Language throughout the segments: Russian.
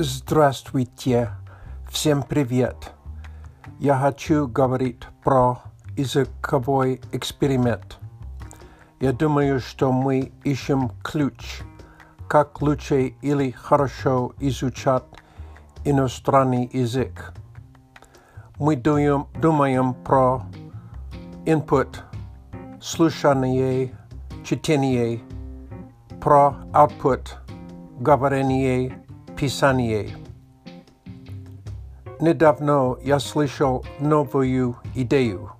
Здравствуйте, всем привет. Я хочу говорить про языковой эксперимент. Я думаю, что мы ищем ключ, как лучше или хорошо изучать иностранный язык. Мы думаем, думаем про input, слушание, чтение, про output, говорение, писание. Недавно я слышал новую идею.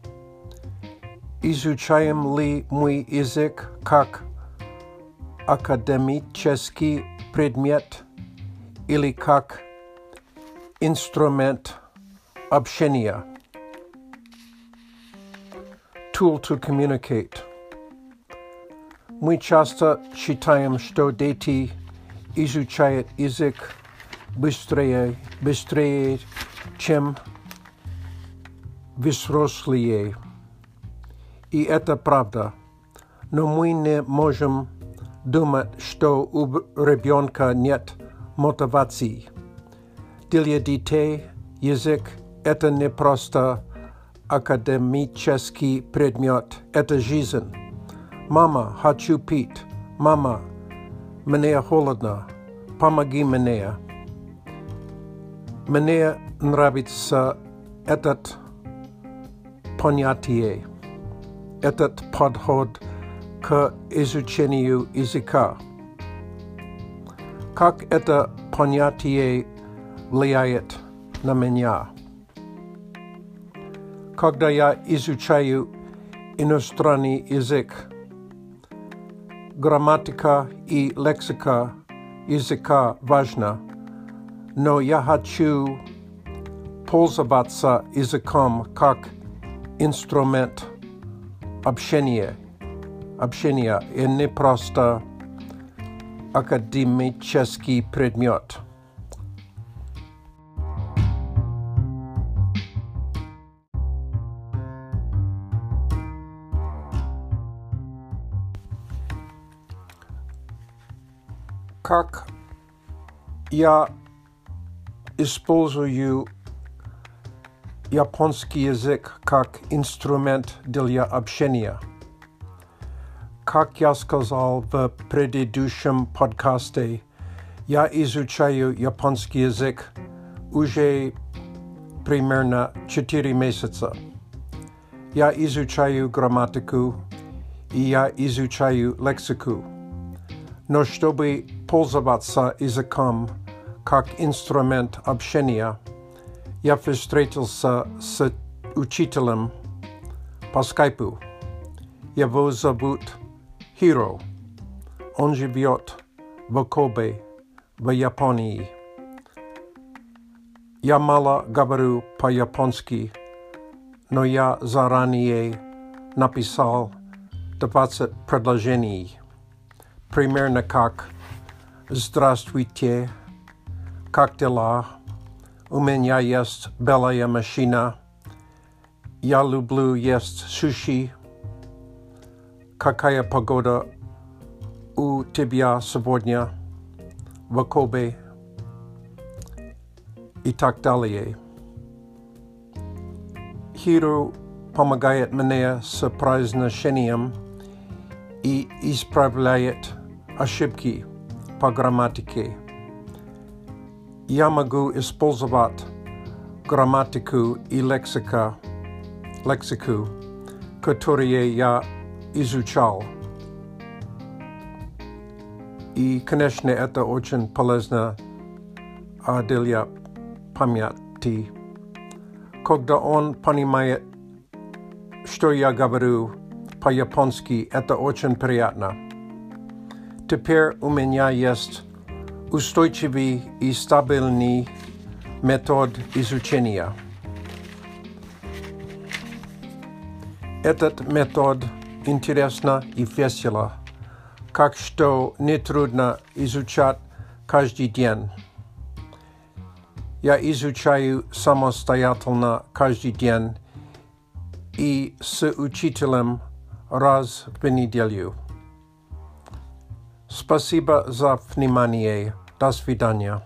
Изучаем ли мы язык как академический предмет или как инструмент общения? Tool to communicate. Мы часто считаем, что дети изучают язык быстрее, быстрее, чем взрослые. И это правда. Но мы не можем думать, что у ребенка нет мотивации. Для детей язык – это не просто академический предмет, это жизнь. Мама, хочу пить. Мама, мне холодно. Помоги мне. Мне нравится этот понятие, этот подход к изучению языка. Как это понятие влияет на меня? Когда я изучаю иностранный язык, грамматика и лексика языка важна, но я хочу пользоваться языком как инструмент общения, общения и не просто академический предмет. Как я использую японский язык как инструмент для общения. Как я сказал в предыдущем подкасте, я изучаю японский язык уже примерно 4 месяца. Я изучаю грамматику и я изучаю лексику. Но чтобы пользоваться языком как инструмент общения, я встретился с учителем по скайпу. Его зовут Хиро. Он живет в Кобе, в Японии. Я мало говорю по-японски, но я заранее написал 20 предложений. Примерно как «Здравствуйте», «Как дела?», «У меня есть белая машина», «Я люблю есть суши», «Какая погода у тебя сегодня в Кобе?» и так далее. Хиру помогает мне с произношением и исправляет ошибки по грамматике. Я могу использовать грамматику и лексика, лексику, которые я изучал. И, конечно, это очень полезно для памяти. Когда он понимает, что я говорю по-японски, это очень приятно. Теперь у меня есть устойчивый и стабильный метод изучения. Этот метод интересно и весело, как что нетрудно изучать каждый день. Я изучаю самостоятельно каждый день и с учителем раз в неделю. Спасибо за внимание. До свидания.